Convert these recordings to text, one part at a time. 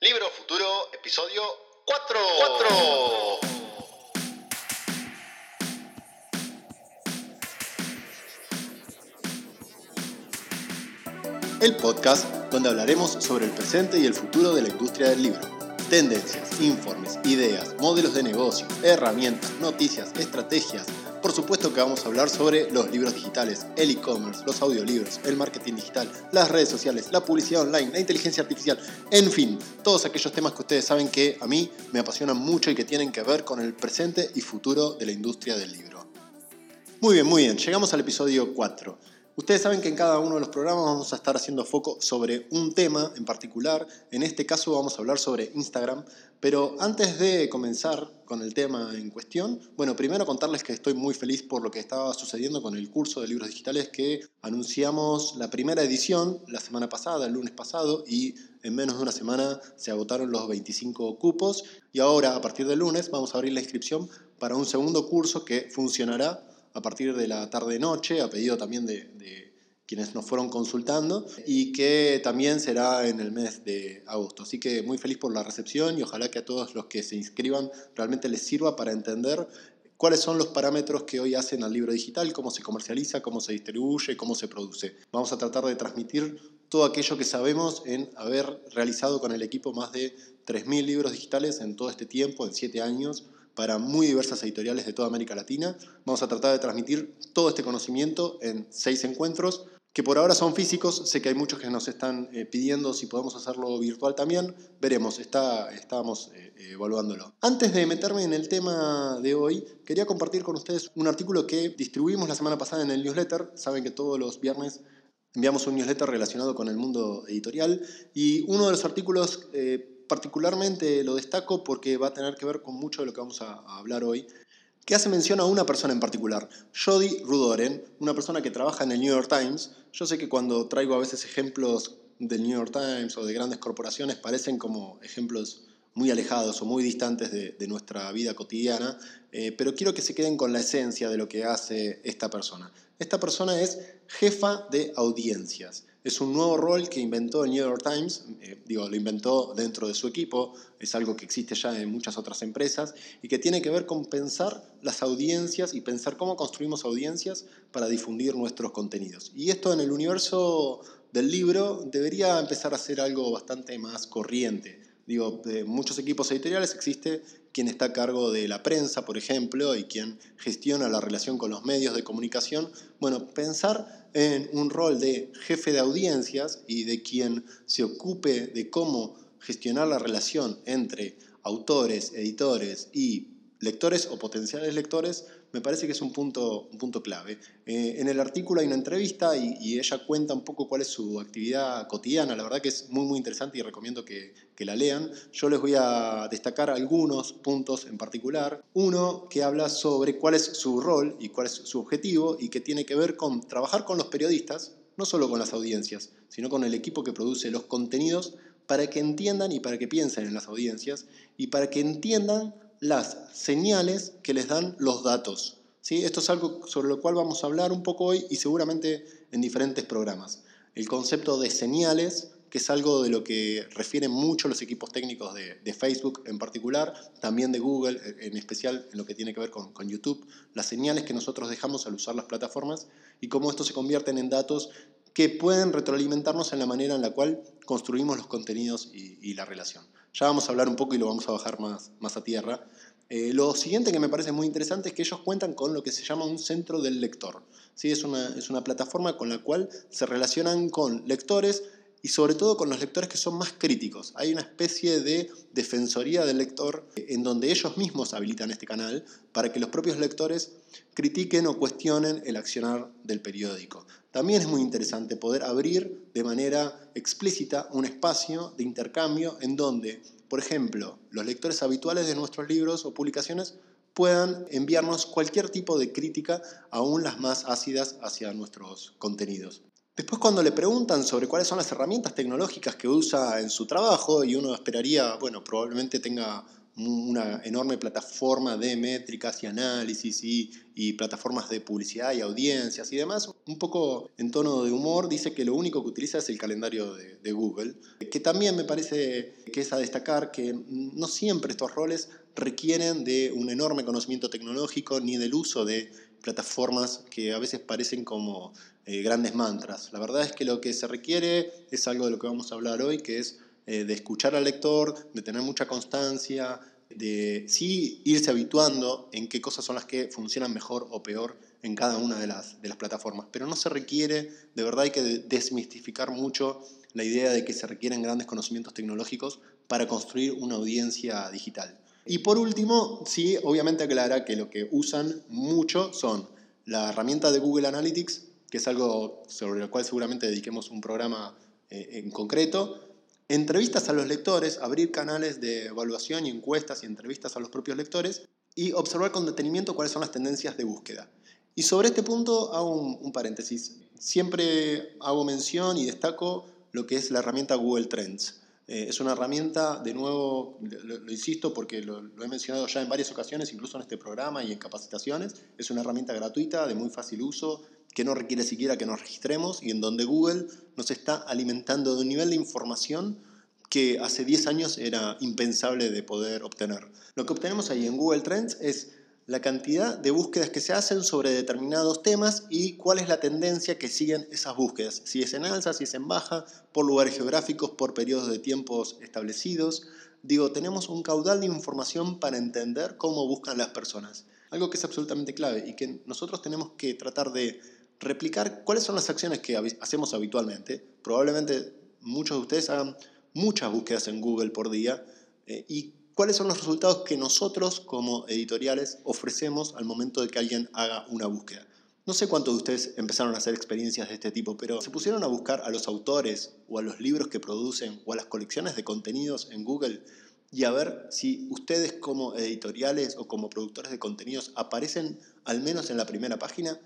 Libro Futuro, episodio 4. El podcast donde hablaremos sobre el presente y el futuro de la industria del libro. Tendencias, informes, ideas, modelos de negocio, herramientas, noticias, estrategias, por supuesto que vamos a hablar sobre los libros digitales, el e-commerce, los audiolibros, el marketing digital, las redes sociales, la publicidad online, la inteligencia artificial, en fin, todos aquellos temas que ustedes saben que a mí me apasionan mucho y que tienen que ver con el presente y futuro de la industria del libro. Muy bien, muy bien, llegamos al episodio 4. Ustedes saben que en cada uno de los programas vamos a estar haciendo foco sobre un tema en particular. En este caso vamos a hablar sobre Instagram. Pero antes de comenzar con el tema en cuestión, bueno, primero contarles que estoy muy feliz por lo que estaba sucediendo con el curso de libros digitales que anunciamos la primera edición la semana pasada, el lunes pasado, y en menos de una semana se agotaron los 25 cupos. Y ahora, a partir del lunes, vamos a abrir la inscripción para un segundo curso que funcionará a partir de la tarde-noche, a pedido también de, quienes nos fueron consultando, y que también será en el mes de agosto. Así que muy feliz por la recepción y ojalá que a todos los que se inscriban realmente les sirva para entender cuáles son los parámetros que hoy hacen al libro digital, cómo se comercializa, cómo se distribuye, cómo se produce. Vamos a tratar de transmitir todo aquello que sabemos en haber realizado con el equipo más de 3.000 libros digitales en todo este tiempo, en 7 años, para muy diversas editoriales de toda América Latina. Vamos a tratar de transmitir todo este conocimiento en seis encuentros, que por ahora son físicos. Sé que hay muchos que nos están eh, pidiendo si podemos hacerlo virtual también. Veremos, está, estábamos eh, evaluándolo. Antes de meterme en el tema de hoy, quería compartir con ustedes un artículo que distribuimos la semana pasada en el newsletter. Saben que todos los viernes enviamos un newsletter relacionado con el mundo editorial y uno de los artículos... Eh, particularmente lo destaco porque va a tener que ver con mucho de lo que vamos a, hablar hoy, que hace mención a una persona en particular, Jody Rudoren, una persona que trabaja en el New York Times. Yo sé que cuando traigo a veces ejemplos del New York Times o de grandes corporaciones parecen como ejemplos muy alejados o muy distantes de, nuestra vida cotidiana, eh, pero quiero que se queden con la esencia de lo que hace esta persona. Esta persona es jefa de audiencias. Es un nuevo rol que inventó el New York Times, eh, digo, lo inventó dentro de su equipo, es algo que existe ya en muchas otras empresas y que tiene que ver con pensar las audiencias y pensar cómo construimos audiencias para difundir nuestros contenidos. Y esto en el universo del libro debería empezar a ser algo bastante más corriente. Digo, de muchos equipos editoriales existe quien está a cargo de la prensa, por ejemplo, y quien gestiona la relación con los medios de comunicación. Bueno, pensar en un rol de jefe de audiencias y de quien se ocupe de cómo gestionar la relación entre autores, editores y lectores o potenciales lectores, me parece que es un punto, un punto clave. Eh, en el artículo hay una entrevista y, ella cuenta un poco cuál es su actividad cotidiana. La verdad que es muy, muy interesante y recomiendo que, que, la lean. Yo les voy a destacar algunos puntos en particular. Uno que habla sobre cuál es su rol y cuál es su objetivo y que tiene que ver con trabajar con los periodistas, no solo con las audiencias, sino con el equipo que produce los contenidos para que entiendan y para que piensen en las audiencias y para que entiendan las señales que les dan los datos. ¿sí? Esto es algo sobre lo cual vamos a hablar un poco hoy y seguramente en diferentes programas. El concepto de señales, que es algo de lo que refieren mucho los equipos técnicos de, Facebook en particular, también de Google, en especial en lo que tiene que ver con, YouTube, las señales que nosotros dejamos al usar las plataformas y cómo esto se convierten en datos que pueden retroalimentarnos en la manera en la cual construimos los contenidos y la relación. Ya vamos a hablar un poco y lo vamos a bajar más, más a tierra. Eh, lo siguiente que me parece muy interesante es que ellos cuentan con lo que se llama un centro del lector. ¿sí? Es, una, es una plataforma con la cual se relacionan con lectores y sobre todo con los lectores que son más críticos. Hay una especie de defensoría del lector en donde ellos mismos habilitan este canal para que los propios lectores critiquen o cuestionen el accionar del periódico. También es muy interesante poder abrir de manera explícita un espacio de intercambio en donde, por ejemplo, los lectores habituales de nuestros libros o publicaciones puedan enviarnos cualquier tipo de crítica, aún las más ácidas, hacia nuestros contenidos. Después cuando le preguntan sobre cuáles son las herramientas tecnológicas que usa en su trabajo, y uno esperaría, bueno, probablemente tenga una enorme plataforma de métricas y análisis y, plataformas de publicidad y audiencias y demás, un poco en tono de humor, dice que lo único que utiliza es el calendario de, Google, que también me parece que es a destacar que no siempre estos roles requieren de un enorme conocimiento tecnológico ni del uso de plataformas que a veces parecen como eh, grandes mantras. La verdad es que lo que se requiere es algo de lo que vamos a hablar hoy, que es eh, de escuchar al lector, de tener mucha constancia, de sí irse habituando en qué cosas son las que funcionan mejor o peor en cada una de las, de las plataformas. Pero no se requiere, de verdad hay que desmistificar mucho la idea de que se requieren grandes conocimientos tecnológicos para construir una audiencia digital. Y por último, sí, obviamente aclara que lo que usan mucho son la herramienta de Google Analytics, que es algo sobre el cual seguramente dediquemos un programa eh, en concreto, entrevistas a los lectores, abrir canales de evaluación y encuestas y entrevistas a los propios lectores y observar con detenimiento cuáles son las tendencias de búsqueda. Y sobre este punto hago un, paréntesis. Siempre hago mención y destaco lo que es la herramienta Google Trends. Eh, es una herramienta, de nuevo, lo, insisto porque lo, lo, he mencionado ya en varias ocasiones, incluso en este programa y en capacitaciones, es una herramienta gratuita, de muy fácil uso, que no requiere siquiera que nos registremos y en donde Google nos está alimentando de un nivel de información que hace 10 años era impensable de poder obtener. Lo que obtenemos ahí en Google Trends es la cantidad de búsquedas que se hacen sobre determinados temas y cuál es la tendencia que siguen esas búsquedas, si es en alza, si es en baja, por lugares geográficos, por periodos de tiempos establecidos. Digo, tenemos un caudal de información para entender cómo buscan las personas. Algo que es absolutamente clave y que nosotros tenemos que tratar de replicar cuáles son las acciones que hacemos habitualmente. Probablemente muchos de ustedes hagan muchas búsquedas en Google por día eh, y cuáles son los resultados que nosotros como editoriales ofrecemos al momento de que alguien haga una búsqueda. No sé cuántos de ustedes empezaron a hacer experiencias de este tipo, pero se pusieron a buscar a los autores o a los libros que producen o a las colecciones de contenidos en Google y a ver si ustedes como editoriales o como productores de contenidos aparecen al menos en la primera página.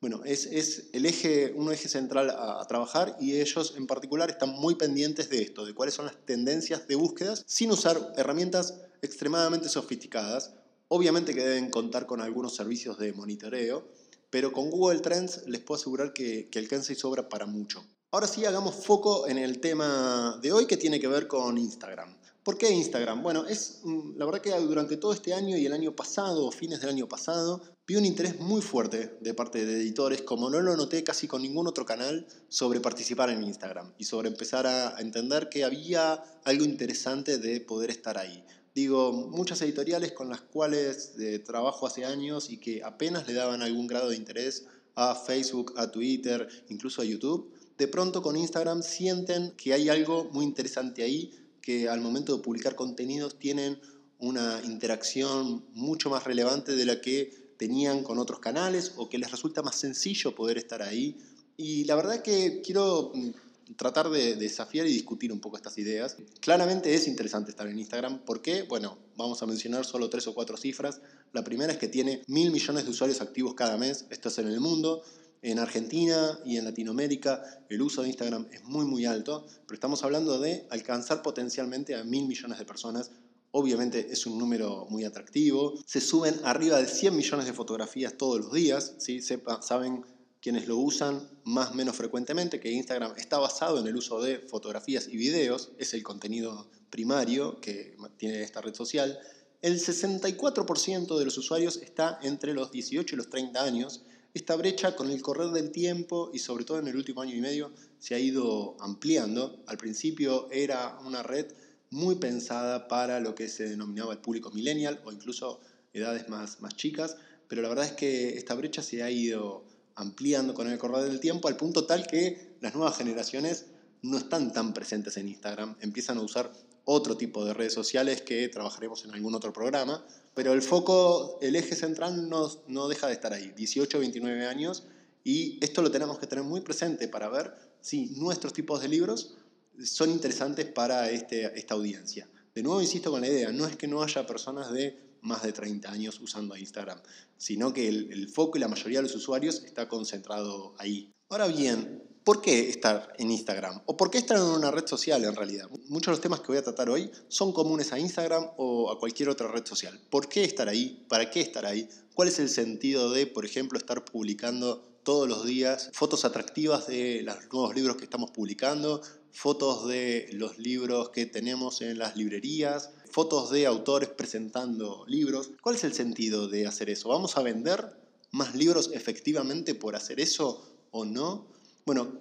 Bueno, es, el eje, un eje central a, trabajar y ellos en particular están muy pendientes de esto, de cuáles son las tendencias de búsquedas, sin usar herramientas extremadamente sofisticadas. Obviamente que deben contar con algunos servicios de monitoreo, pero con Google Trends les puedo asegurar que, que alcanza y sobra para mucho. Ahora sí, hagamos foco en el tema de hoy que tiene que ver con Instagram. ¿Por qué Instagram? Bueno, es mm, la verdad que durante todo este año y el año pasado, fines del año pasado, vi un interés muy fuerte de parte de editores, como no lo noté casi con ningún otro canal, sobre participar en Instagram y sobre empezar a entender que había algo interesante de poder estar ahí. Digo, muchas editoriales con las cuales eh, trabajo hace años y que apenas le daban algún grado de interés a Facebook, a Twitter, incluso a YouTube, de pronto con Instagram sienten que hay algo muy interesante ahí que al momento de publicar contenidos tienen una interacción mucho más relevante de la que tenían con otros canales o que les resulta más sencillo poder estar ahí. Y la verdad que quiero mm, tratar de desafiar y discutir un poco estas ideas. Claramente es interesante estar en Instagram. ¿Por qué? Bueno, vamos a mencionar solo tres o cuatro cifras. La primera es que tiene mil millones de usuarios activos cada mes. Esto es en el mundo. En Argentina y en Latinoamérica el uso de Instagram es muy muy alto, pero estamos hablando de alcanzar potencialmente a mil millones de personas. Obviamente es un número muy atractivo. Se suben arriba de 100 millones de fotografías todos los días. ¿sí? Sepa, saben quienes lo usan más o menos frecuentemente que Instagram está basado en el uso de fotografías y videos. Es el contenido primario que tiene esta red social. El 64% de los usuarios está entre los 18 y los 30 años esta brecha con el correr del tiempo y sobre todo en el último año y medio se ha ido ampliando. Al principio era una red muy pensada para lo que se denominaba el público millennial o incluso edades más, más chicas, pero la verdad es que esta brecha se ha ido ampliando con el correr del tiempo al punto tal que las nuevas generaciones no están tan presentes en Instagram, empiezan a usar otro tipo de redes sociales que trabajaremos en algún otro programa, pero el foco, el eje central no, no deja de estar ahí, 18, 29 años, y esto lo tenemos que tener muy presente para ver si nuestros tipos de libros son interesantes para este, esta audiencia. De nuevo insisto con la idea, no es que no haya personas de más de 30 años usando Instagram, sino que el, el foco y la mayoría de los usuarios está concentrado ahí. Ahora bien, ¿Por qué estar en Instagram? ¿O por qué estar en una red social en realidad? Muchos de los temas que voy a tratar hoy son comunes a Instagram o a cualquier otra red social. ¿Por qué estar ahí? ¿Para qué estar ahí? ¿Cuál es el sentido de, por ejemplo, estar publicando todos los días fotos atractivas de los nuevos libros que estamos publicando, fotos de los libros que tenemos en las librerías, fotos de autores presentando libros. ¿Cuál es el sentido de hacer eso? ¿Vamos a vender más libros efectivamente por hacer eso o no? Bueno,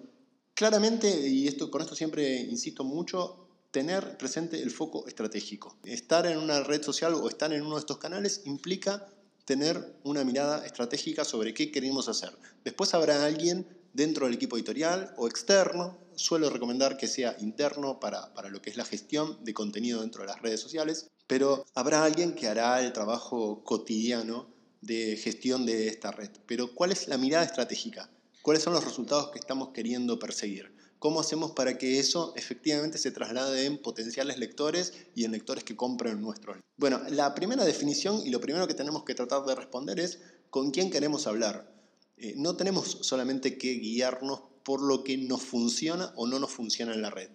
claramente, y esto, con esto siempre insisto mucho, tener presente el foco estratégico. Estar en una red social o estar en uno de estos canales implica tener una mirada estratégica sobre qué queremos hacer. Después habrá alguien dentro del equipo editorial o externo, suelo recomendar que sea interno para, para, lo que es la gestión de contenido dentro de las redes sociales, pero habrá alguien que hará el trabajo cotidiano de gestión de esta red. Pero ¿cuál es la mirada estratégica? ¿Cuáles son los resultados que estamos queriendo perseguir? ¿Cómo hacemos para que eso efectivamente se traslade en potenciales lectores y en lectores que compren nuestro libro? Bueno, la primera definición y lo primero que tenemos que tratar de responder es con quién queremos hablar. Eh, no tenemos solamente que guiarnos por lo que nos funciona o no nos funciona en la red.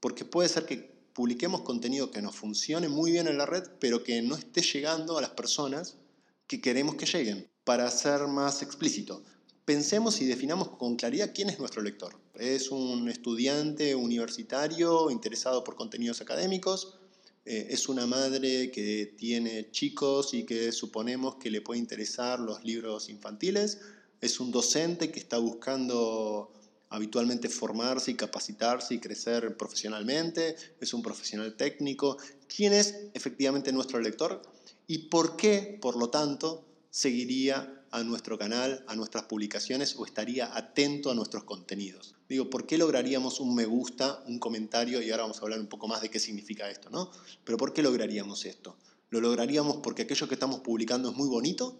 Porque puede ser que publiquemos contenido que nos funcione muy bien en la red, pero que no esté llegando a las personas que queremos que lleguen. Para ser más explícito, pensemos y definamos con claridad quién es nuestro lector. ¿Es un estudiante universitario interesado por contenidos académicos? Eh, ¿Es una madre que tiene chicos y que suponemos que le puede interesar los libros infantiles? ¿Es un docente que está buscando habitualmente formarse y capacitarse y crecer profesionalmente? ¿Es un profesional técnico? ¿Quién es efectivamente nuestro lector? ¿Y por qué, por lo tanto, seguiría a nuestro canal, a nuestras publicaciones o estaría atento a nuestros contenidos. Digo, ¿por qué lograríamos un me gusta, un comentario? Y ahora vamos a hablar un poco más de qué significa esto, ¿no? Pero ¿por qué lograríamos esto? ¿Lo lograríamos porque aquello que estamos publicando es muy bonito?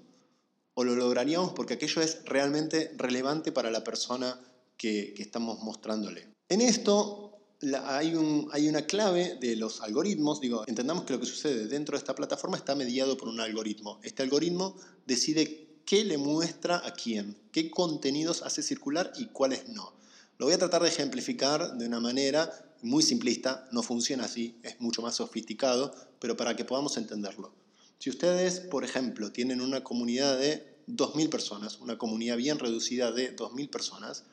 ¿O lo lograríamos porque aquello es realmente relevante para la persona que, estamos mostrándole? En esto hay, hay, una clave de los algoritmos. Digo, entendamos que lo que sucede dentro de esta plataforma está mediado por un algoritmo. Este algoritmo decide qué le muestra a quién, qué contenidos hace circular y cuáles no. Lo voy a tratar de ejemplificar de una manera muy simplista, no funciona así, es mucho más sofisticado, pero para que podamos entenderlo. Si ustedes, por ejemplo, tienen una comunidad de 2.000 personas, una comunidad bien reducida de 2.000 personas,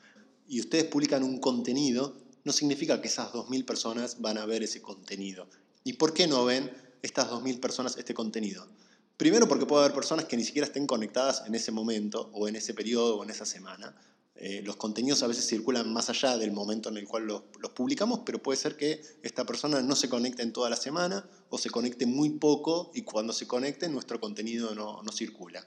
y ustedes publican un contenido, no significa que esas 2.000 personas van a ver ese contenido. ¿Y por qué no ven estas 2.000 personas este contenido? Primero porque puede haber personas que ni siquiera estén conectadas en ese momento o en ese periodo o en esa semana. Eh, los contenidos a veces circulan más allá del momento en el cual los, publicamos, pero puede ser que esta persona no se conecte en toda la semana o se conecte muy poco y cuando se conecte nuestro contenido no, no circula.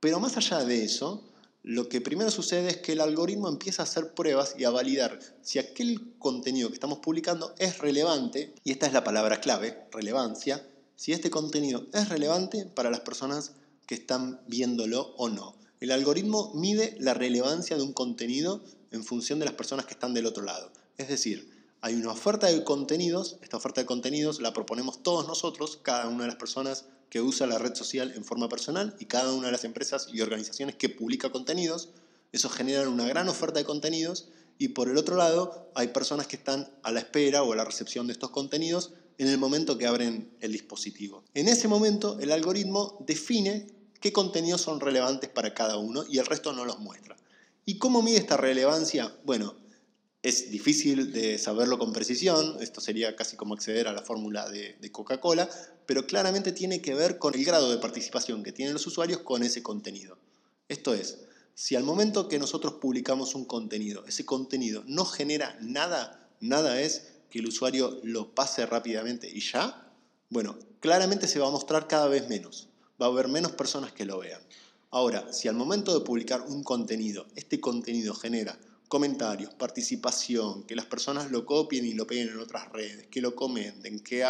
Pero más allá de eso, lo que primero sucede es que el algoritmo empieza a hacer pruebas y a validar si aquel contenido que estamos publicando es relevante, y esta es la palabra clave, relevancia, si este contenido es relevante para las personas que están viéndolo o no. El algoritmo mide la relevancia de un contenido en función de las personas que están del otro lado. Es decir, hay una oferta de contenidos, esta oferta de contenidos la proponemos todos nosotros, cada una de las personas que usa la red social en forma personal y cada una de las empresas y organizaciones que publica contenidos. Eso genera una gran oferta de contenidos y por el otro lado hay personas que están a la espera o a la recepción de estos contenidos en el momento que abren el dispositivo. En ese momento el algoritmo define qué contenidos son relevantes para cada uno y el resto no los muestra. ¿Y cómo mide esta relevancia? Bueno, es difícil de saberlo con precisión, esto sería casi como acceder a la fórmula de, de Coca-Cola, pero claramente tiene que ver con el grado de participación que tienen los usuarios con ese contenido. Esto es, si al momento que nosotros publicamos un contenido, ese contenido no genera nada, nada es que el usuario lo pase rápidamente y ya, bueno, claramente se va a mostrar cada vez menos. Va a haber menos personas que lo vean. Ahora, si al momento de publicar un contenido, este contenido genera comentarios, participación, que las personas lo copien y lo peguen en otras redes, que lo comenten, que,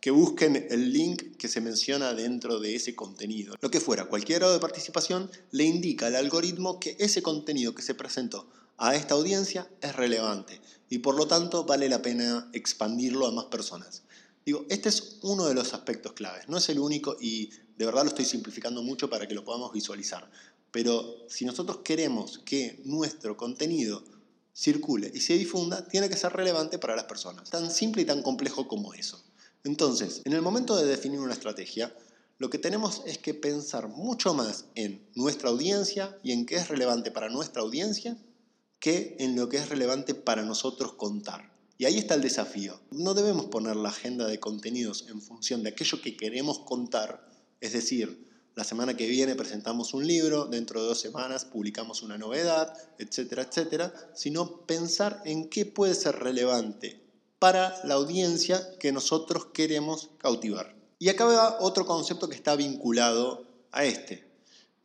que busquen el link que se menciona dentro de ese contenido. Lo que fuera, cualquier grado de participación le indica al algoritmo que ese contenido que se presentó a esta audiencia es relevante y por lo tanto vale la pena expandirlo a más personas. Digo, este es uno de los aspectos claves, no es el único y de verdad lo estoy simplificando mucho para que lo podamos visualizar. Pero si nosotros queremos que nuestro contenido circule y se difunda, tiene que ser relevante para las personas. Tan simple y tan complejo como eso. Entonces, en el momento de definir una estrategia, lo que tenemos es que pensar mucho más en nuestra audiencia y en qué es relevante para nuestra audiencia que en lo que es relevante para nosotros contar. Y ahí está el desafío. No debemos poner la agenda de contenidos en función de aquello que queremos contar, es decir, la semana que viene presentamos un libro, dentro de dos semanas publicamos una novedad, etcétera, etcétera, sino pensar en qué puede ser relevante para la audiencia que nosotros queremos cautivar. Y acá va otro concepto que está vinculado a este,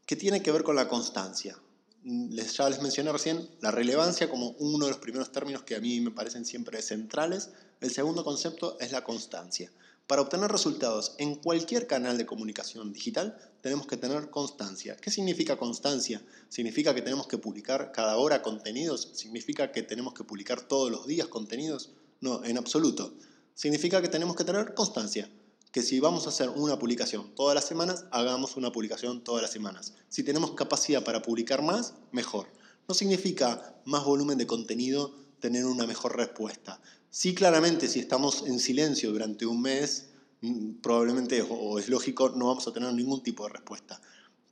que tiene que ver con la constancia. Les, ya les mencioné recién la relevancia como uno de los primeros términos que a mí me parecen siempre centrales. El segundo concepto es la constancia. Para obtener resultados en cualquier canal de comunicación digital tenemos que tener constancia. ¿Qué significa constancia? ¿Significa que tenemos que publicar cada hora contenidos? ¿Significa que tenemos que publicar todos los días contenidos? No, en absoluto. Significa que tenemos que tener constancia. Que si vamos a hacer una publicación todas las semanas, hagamos una publicación todas las semanas. Si tenemos capacidad para publicar más, mejor. No significa más volumen de contenido tener una mejor respuesta. Sí, claramente, si estamos en silencio durante un mes, mm, probablemente, o es lógico, no vamos a tener ningún tipo de respuesta.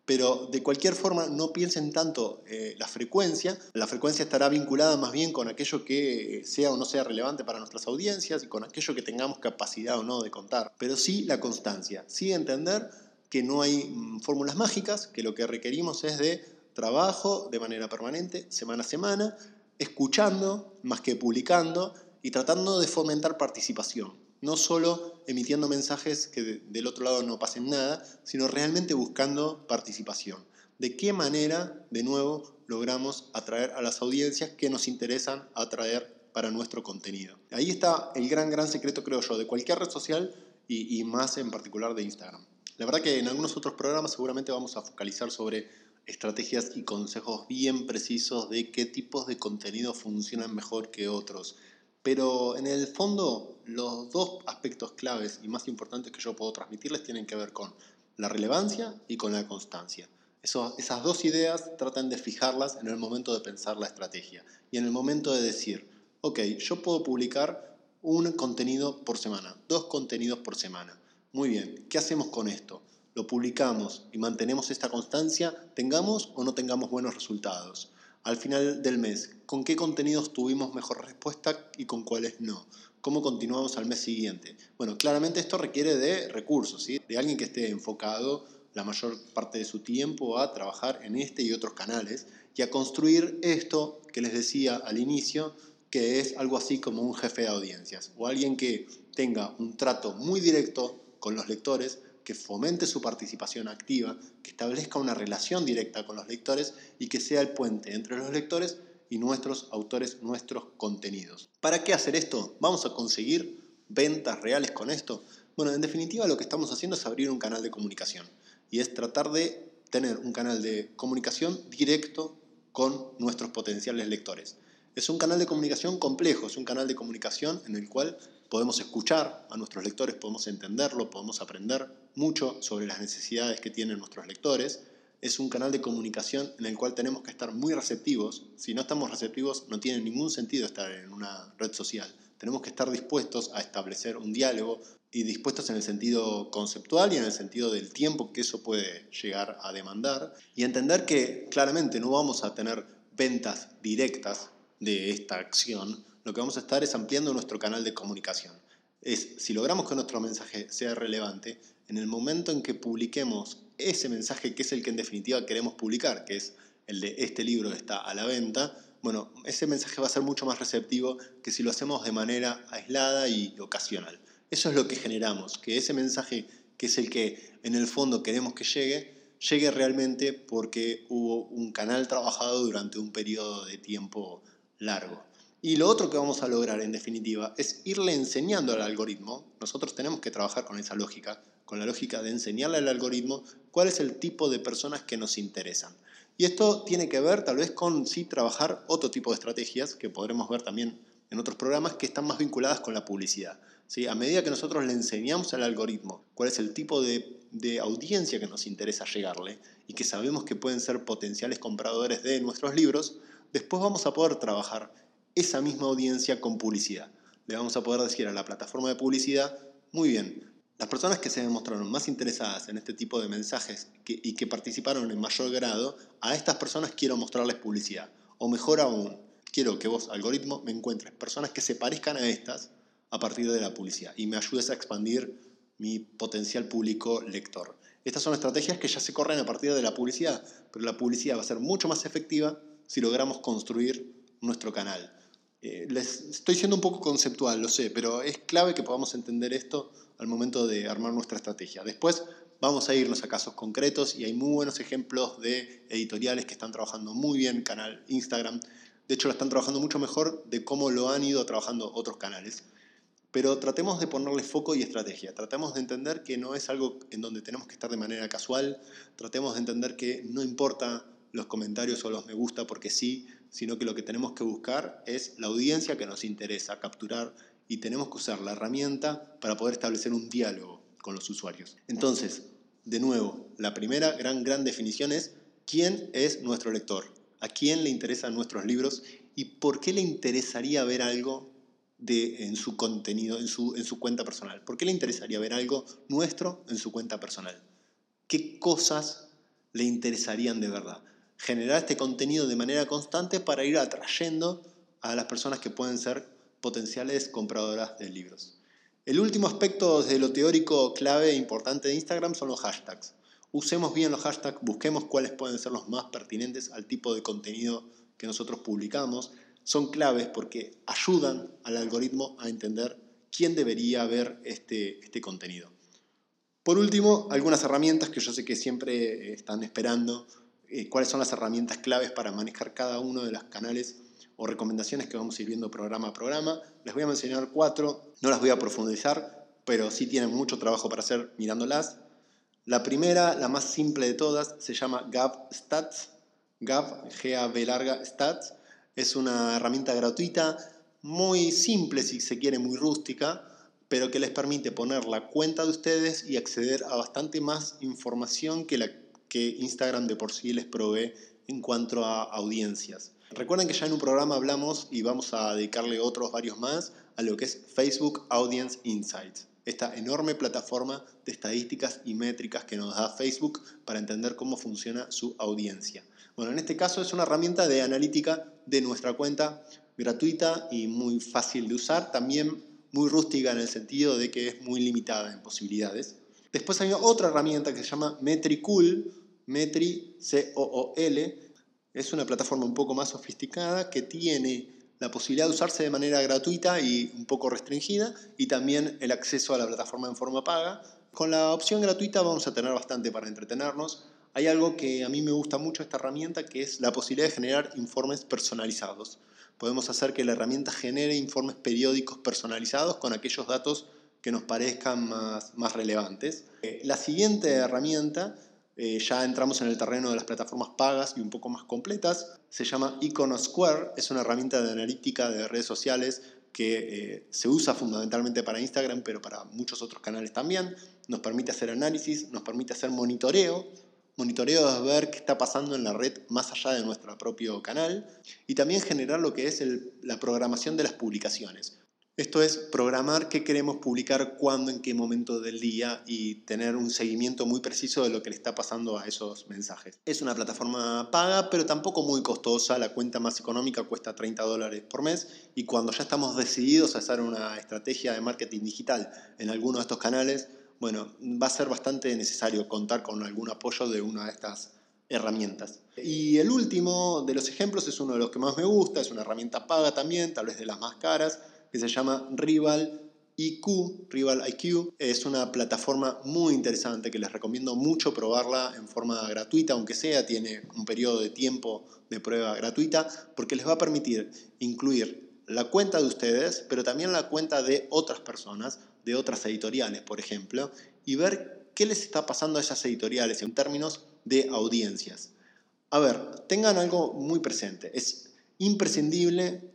Pero de cualquier forma, no piensen tanto eh, la frecuencia. La frecuencia estará vinculada más bien con aquello que sea o no sea relevante para nuestras audiencias y con aquello que tengamos capacidad o no de contar. Pero sí la constancia, sí entender que no hay mm, fórmulas mágicas, que lo que requerimos es de trabajo de manera permanente, semana a semana, escuchando más que publicando y tratando de fomentar participación. No solo emitiendo mensajes que del otro lado no pasen nada, sino realmente buscando participación. ¿De qué manera, de nuevo, logramos atraer a las audiencias que nos interesan atraer para nuestro contenido? Ahí está el gran, gran secreto, creo yo, de cualquier red social y, y más en particular de Instagram. La verdad que en algunos otros programas seguramente vamos a focalizar sobre estrategias y consejos bien precisos de qué tipos de contenido funcionan mejor que otros pero en el fondo, los dos aspectos claves y más importantes que yo puedo transmitirles tienen que ver con la relevancia y con la constancia. esas dos ideas tratan de fijarlas en el momento de pensar la estrategia y en el momento de decir, ok, yo puedo publicar un contenido por semana, dos contenidos por semana. Muy bien, ¿qué hacemos con esto? Lo publicamos y mantenemos esta constancia, tengamos o no tengamos buenos resultados al final del mes, con qué contenidos tuvimos mejor respuesta y con cuáles no. ¿Cómo continuamos al mes siguiente? Bueno, claramente esto requiere de recursos, ¿sí? de alguien que esté enfocado la mayor parte de su tiempo a trabajar en este y otros canales y a construir esto que les decía al inicio, que es algo así como un jefe de audiencias o alguien que tenga un trato muy directo con los lectores, que fomente su participación activa, que establezca una relación directa con los lectores y que sea el puente entre los lectores y nuestros autores, nuestros contenidos. ¿Para qué hacer esto? ¿Vamos a conseguir ventas reales con esto? Bueno, en definitiva lo que estamos haciendo es abrir un canal de comunicación y es tratar de tener un canal de comunicación directo con nuestros potenciales lectores. Es un canal de comunicación complejo, es un canal de comunicación en el cual podemos escuchar a nuestros lectores, podemos entenderlo, podemos aprender mucho sobre las necesidades que tienen nuestros lectores. Es un canal de comunicación en el cual tenemos que estar muy receptivos. Si no estamos receptivos, no tiene ningún sentido estar en una red social. Tenemos que estar dispuestos a establecer un diálogo y dispuestos en el sentido conceptual y en el sentido del tiempo que eso puede llegar a demandar. Y entender que claramente no vamos a tener ventas directas de esta acción, lo que vamos a estar es ampliando nuestro canal de comunicación. Es, si logramos que nuestro mensaje sea relevante, en el momento en que publiquemos ese mensaje que es el que en definitiva queremos publicar, que es el de este libro está a la venta, bueno, ese mensaje va a ser mucho más receptivo que si lo hacemos de manera aislada y ocasional. Eso es lo que generamos, que ese mensaje que es el que en el fondo queremos que llegue, llegue realmente porque hubo un canal trabajado durante un periodo de tiempo largo. Y lo otro que vamos a lograr en definitiva es irle enseñando al algoritmo, nosotros tenemos que trabajar con esa lógica, con la lógica de enseñarle al algoritmo cuál es el tipo de personas que nos interesan. Y esto tiene que ver tal vez con sí trabajar otro tipo de estrategias que podremos ver también en otros programas que están más vinculadas con la publicidad. ¿sí? A medida que nosotros le enseñamos al algoritmo cuál es el tipo de, de audiencia que nos interesa llegarle y que sabemos que pueden ser potenciales compradores de nuestros libros, después vamos a poder trabajar esa misma audiencia con publicidad. Le vamos a poder decir a la plataforma de publicidad, muy bien, las personas que se demostraron más interesadas en este tipo de mensajes y que participaron en mayor grado, a estas personas quiero mostrarles publicidad. O mejor aún, quiero que vos, algoritmo, me encuentres personas que se parezcan a estas a partir de la publicidad y me ayudes a expandir mi potencial público lector. Estas son estrategias que ya se corren a partir de la publicidad, pero la publicidad va a ser mucho más efectiva si logramos construir nuestro canal. Eh, les estoy siendo un poco conceptual, lo sé, pero es clave que podamos entender esto al momento de armar nuestra estrategia. Después vamos a irnos a casos concretos y hay muy buenos ejemplos de editoriales que están trabajando muy bien canal Instagram. De hecho, lo están trabajando mucho mejor de cómo lo han ido trabajando otros canales. Pero tratemos de ponerle foco y estrategia. Tratemos de entender que no es algo en donde tenemos que estar de manera casual. Tratemos de entender que no importa los comentarios o los me gusta porque sí, sino que lo que tenemos que buscar es la audiencia que nos interesa capturar y tenemos que usar la herramienta para poder establecer un diálogo con los usuarios. Entonces, de nuevo, la primera gran, gran definición es quién es nuestro lector, a quién le interesan nuestros libros y por qué le interesaría ver algo de, en su contenido, en su, en su cuenta personal. ¿Por qué le interesaría ver algo nuestro en su cuenta personal? ¿Qué cosas le interesarían de verdad? Generar este contenido de manera constante para ir atrayendo a las personas que pueden ser potenciales compradoras de libros. El último aspecto de lo teórico clave e importante de Instagram son los hashtags. Usemos bien los hashtags, busquemos cuáles pueden ser los más pertinentes al tipo de contenido que nosotros publicamos, son claves porque ayudan al algoritmo a entender quién debería ver este, este contenido. Por último, algunas herramientas que yo sé que siempre están esperando, eh, cuáles son las herramientas claves para manejar cada uno de los canales o recomendaciones que vamos a ir viendo programa a programa. Les voy a mencionar cuatro, no las voy a profundizar, pero sí tienen mucho trabajo para hacer mirándolas. La primera, la más simple de todas, se llama Gab Stats. Gab, G-A-B larga, Stats es una herramienta gratuita, muy simple si se quiere, muy rústica, pero que les permite poner la cuenta de ustedes y acceder a bastante más información que la que Instagram de por sí les provee en cuanto a audiencias. Recuerden que ya en un programa hablamos y vamos a dedicarle otros varios más a lo que es Facebook Audience Insights, esta enorme plataforma de estadísticas y métricas que nos da Facebook para entender cómo funciona su audiencia. Bueno, en este caso es una herramienta de analítica de nuestra cuenta gratuita y muy fácil de usar, también muy rústica en el sentido de que es muy limitada en posibilidades. Después hay otra herramienta que se llama Metricool, Metri C-O-O-L, es una plataforma un poco más sofisticada que tiene la posibilidad de usarse de manera gratuita y un poco restringida y también el acceso a la plataforma en forma paga. Con la opción gratuita vamos a tener bastante para entretenernos hay algo que a mí me gusta mucho esta herramienta, que es la posibilidad de generar informes personalizados. Podemos hacer que la herramienta genere informes periódicos personalizados con aquellos datos que nos parezcan más, más relevantes. Eh, la siguiente herramienta, eh, ya entramos en el terreno de las plataformas pagas y un poco más completas, se llama Iconosquare, es una herramienta de analítica de redes sociales que eh, se usa fundamentalmente para Instagram, pero para muchos otros canales también. Nos permite hacer análisis, nos permite hacer monitoreo monitoreo es ver qué está pasando en la red más allá de nuestro propio canal y también generar lo que es la programación de las publicaciones. Esto es programar qué queremos publicar, cuándo, en qué momento del día y tener un seguimiento muy preciso de lo que le está pasando a esos mensajes. Es una plataforma paga, pero tampoco muy costosa. La cuenta más económica cuesta 30 dólares por mes y cuando ya estamos decididos a hacer una estrategia de marketing digital en alguno de estos canales, bueno, va a ser bastante necesario contar con algún apoyo de una de estas herramientas. Y el último de los ejemplos es uno de los que más me gusta, es una herramienta paga también, tal vez de las más caras, que se llama Rival IQ, Rival IQ. Es una plataforma muy interesante que les recomiendo mucho probarla en forma gratuita, aunque sea, tiene un periodo de tiempo de prueba gratuita, porque les va a permitir incluir la cuenta de ustedes, pero también la cuenta de otras personas, de otras editoriales, por ejemplo, y ver qué les está pasando a esas editoriales en términos de audiencias. A ver, tengan algo muy presente. Es imprescindible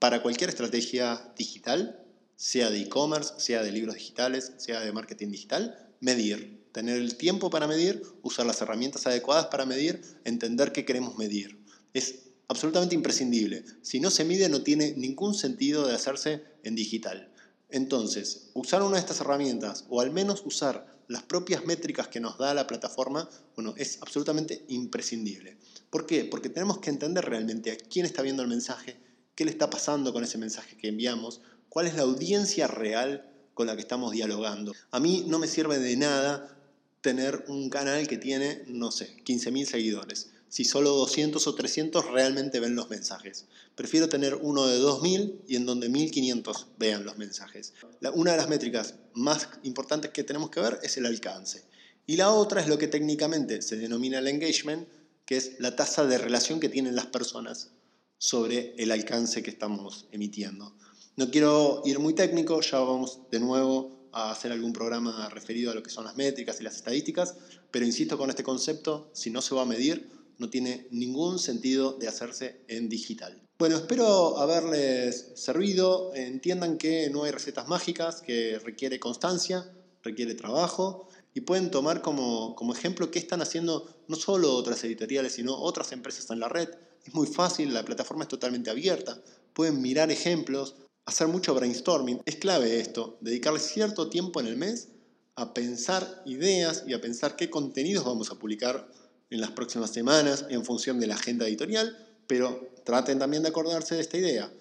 para cualquier estrategia digital, sea de e-commerce, sea de libros digitales, sea de marketing digital, medir. Tener el tiempo para medir, usar las herramientas adecuadas para medir, entender qué queremos medir. Es absolutamente imprescindible. Si no se mide no tiene ningún sentido de hacerse en digital. Entonces, usar una de estas herramientas o al menos usar las propias métricas que nos da la plataforma, bueno, es absolutamente imprescindible. ¿Por qué? Porque tenemos que entender realmente a quién está viendo el mensaje, qué le está pasando con ese mensaje que enviamos, cuál es la audiencia real con la que estamos dialogando. A mí no me sirve de nada tener un canal que tiene, no sé, 15.000 seguidores si solo 200 o 300 realmente ven los mensajes. Prefiero tener uno de 2000 y en donde 1500 vean los mensajes. una de las métricas más importantes que tenemos que ver es el alcance. Y la otra es lo que técnicamente se denomina el engagement, que es la tasa de relación que tienen las personas sobre el alcance que estamos emitiendo. No quiero ir muy técnico, ya vamos de nuevo a hacer algún programa referido a lo que son las métricas y las estadísticas, pero insisto con este concepto, si no se va a medir, no tiene ningún sentido de hacerse en digital. Bueno, espero haberles servido. Entiendan que no hay recetas mágicas, que requiere constancia, requiere trabajo y pueden tomar como, como ejemplo qué están haciendo no solo otras editoriales, sino otras empresas en la red. Es muy fácil, la plataforma es totalmente abierta. Pueden mirar ejemplos, hacer mucho brainstorming. Es clave esto, dedicarle cierto tiempo en el mes a pensar ideas y a pensar qué contenidos vamos a publicar en las próximas semanas en función de la agenda editorial, pero traten también de acordarse de esta idea.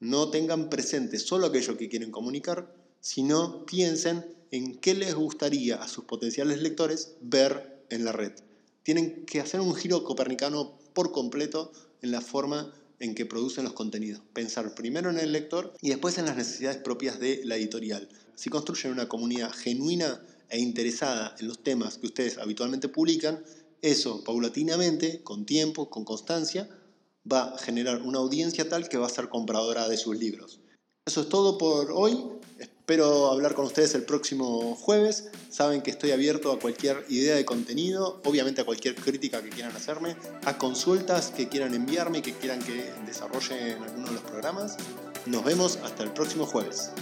No tengan presente solo aquello que quieren comunicar, sino piensen en qué les gustaría a sus potenciales lectores ver en la red. Tienen que hacer un giro copernicano por completo en la forma en que producen los contenidos. Pensar primero en el lector y después en las necesidades propias de la editorial. Si construyen una comunidad genuina e interesada en los temas que ustedes habitualmente publican, eso, paulatinamente, con tiempo, con constancia, va a generar una audiencia tal que va a ser compradora de sus libros. Eso es todo por hoy. Espero hablar con ustedes el próximo jueves. Saben que estoy abierto a cualquier idea de contenido, obviamente a cualquier crítica que quieran hacerme, a consultas que quieran enviarme que quieran que desarrolle en alguno de los programas. Nos vemos hasta el próximo jueves.